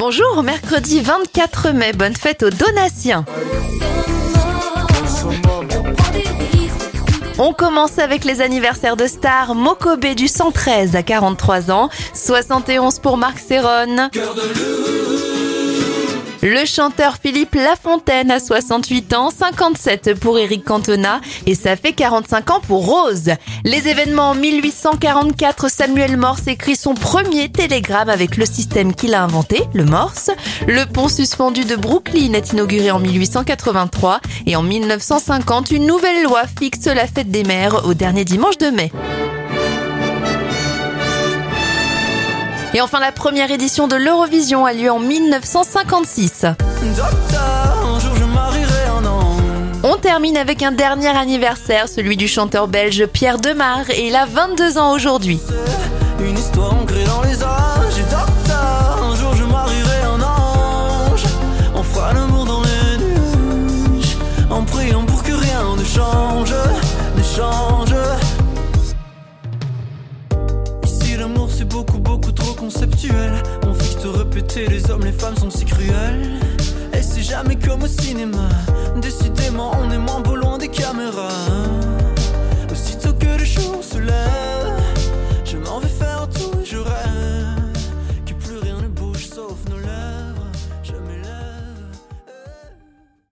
Bonjour, mercredi 24 mai, bonne fête aux Donatiens. On commence avec les anniversaires de stars. Mokobe du 113 à 43 ans, 71 pour Marc Serron. Le chanteur Philippe Lafontaine a 68 ans, 57 pour Eric Cantona et ça fait 45 ans pour Rose. Les événements en 1844, Samuel Morse écrit son premier télégramme avec le système qu'il a inventé, le Morse. Le pont suspendu de Brooklyn est inauguré en 1883 et en 1950, une nouvelle loi fixe la fête des mères au dernier dimanche de mai. Et enfin, la première édition de l'Eurovision a lieu en 1956. On termine avec un dernier anniversaire, celui du chanteur belge Pierre Demar, et il a 22 ans aujourd'hui. Une histoire ancrée dans les âges, docteur, un jour je marierai un ange. On fera l'amour dans les nuages, en priant pour que rien ne change, ne change. C'est beaucoup, beaucoup trop conceptuel. On fixe te répéter, les hommes, les femmes sont si cruels. Et c'est jamais comme au cinéma. Décidément,